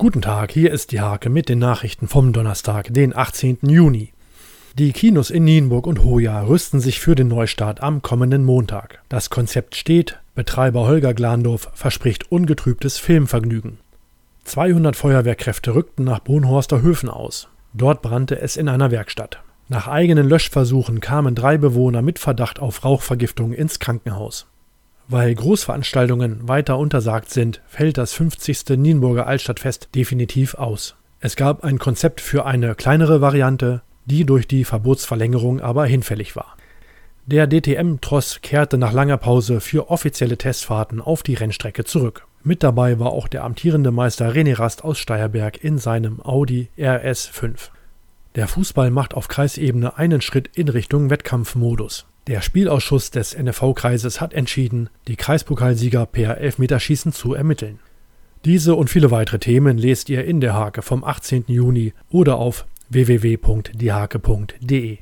Guten Tag, hier ist die Hake mit den Nachrichten vom Donnerstag, den 18. Juni. Die Kinos in Nienburg und Hoja rüsten sich für den Neustart am kommenden Montag. Das Konzept steht, Betreiber Holger Glandorf verspricht ungetrübtes Filmvergnügen. 200 Feuerwehrkräfte rückten nach Bohnhorster Höfen aus. Dort brannte es in einer Werkstatt. Nach eigenen Löschversuchen kamen drei Bewohner mit Verdacht auf Rauchvergiftung ins Krankenhaus. Weil Großveranstaltungen weiter untersagt sind, fällt das 50. Nienburger Altstadtfest definitiv aus. Es gab ein Konzept für eine kleinere Variante, die durch die Verbotsverlängerung aber hinfällig war. Der DTM-Tross kehrte nach langer Pause für offizielle Testfahrten auf die Rennstrecke zurück. Mit dabei war auch der amtierende Meister René Rast aus Steierberg in seinem Audi RS5. Der Fußball macht auf Kreisebene einen Schritt in Richtung Wettkampfmodus. Der Spielausschuss des NFV-Kreises hat entschieden, die Kreispokalsieger per Elfmeterschießen zu ermitteln. Diese und viele weitere Themen lest ihr in der Hake vom 18. Juni oder auf www.diehake.de.